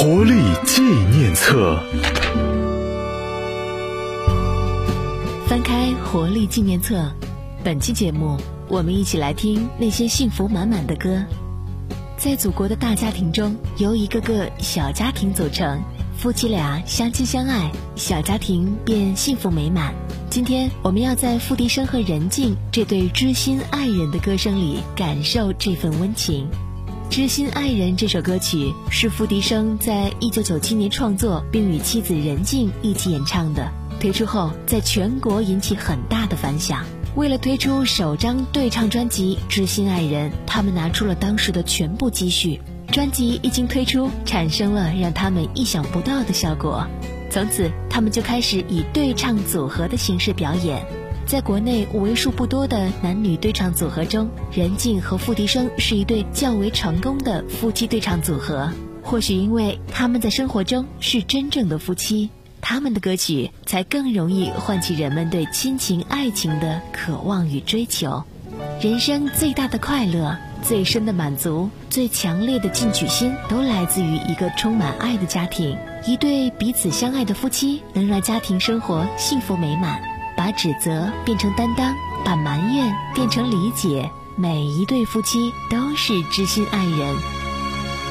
活力纪念册。翻开活力纪念册，本期节目，我们一起来听那些幸福满满的歌。在祖国的大家庭中，由一个个小家庭组成，夫妻俩相亲相爱，小家庭便幸福美满。今天，我们要在付笛声和任静这对知心爱人的歌声里，感受这份温情。《知心爱人》这首歌曲是付笛声在一九九七年创作，并与妻子任静一起演唱的。推出后，在全国引起很大的反响。为了推出首张对唱专辑《知心爱人》，他们拿出了当时的全部积蓄。专辑一经推出，产生了让他们意想不到的效果。从此，他们就开始以对唱组合的形式表演。在国内为数不多的男女对唱组合中，任静和付笛声是一对较为成功的夫妻对唱组合。或许因为他们在生活中是真正的夫妻。他们的歌曲才更容易唤起人们对亲情、爱情的渴望与追求。人生最大的快乐、最深的满足、最强烈的进取心，都来自于一个充满爱的家庭。一对彼此相爱的夫妻，能让家庭生活幸福美满。把指责变成担当，把埋怨变成理解。每一对夫妻都是知心爱人。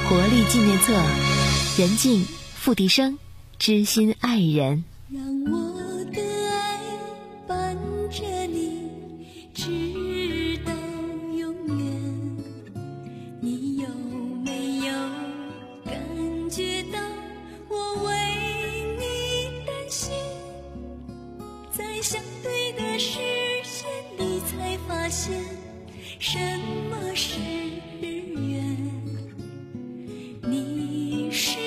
活力纪念册，任静、付笛声。知心爱人，让我在相对的视线里，才发现什么是缘。你是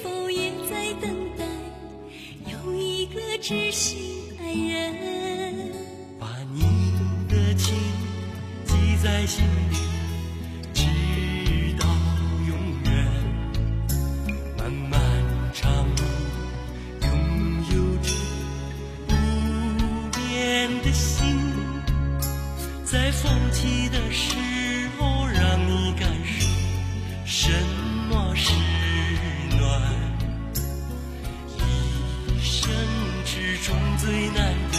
否也在等待有一个。知心爱人，把你的情记在心里，在风起的时候，让你感受什么是暖。一生之。中最难得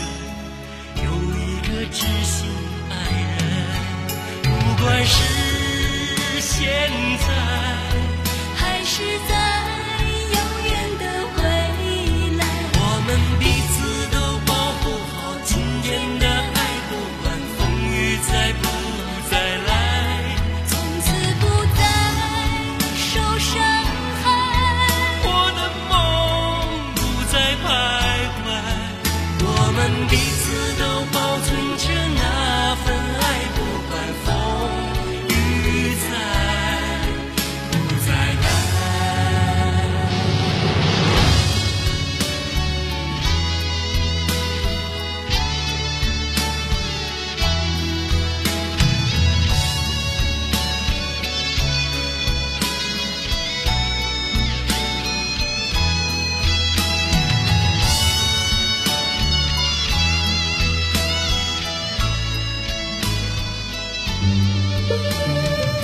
有一个知心爱人，不管是 be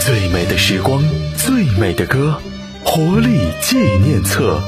最美的时光，最美的歌，活力纪念册。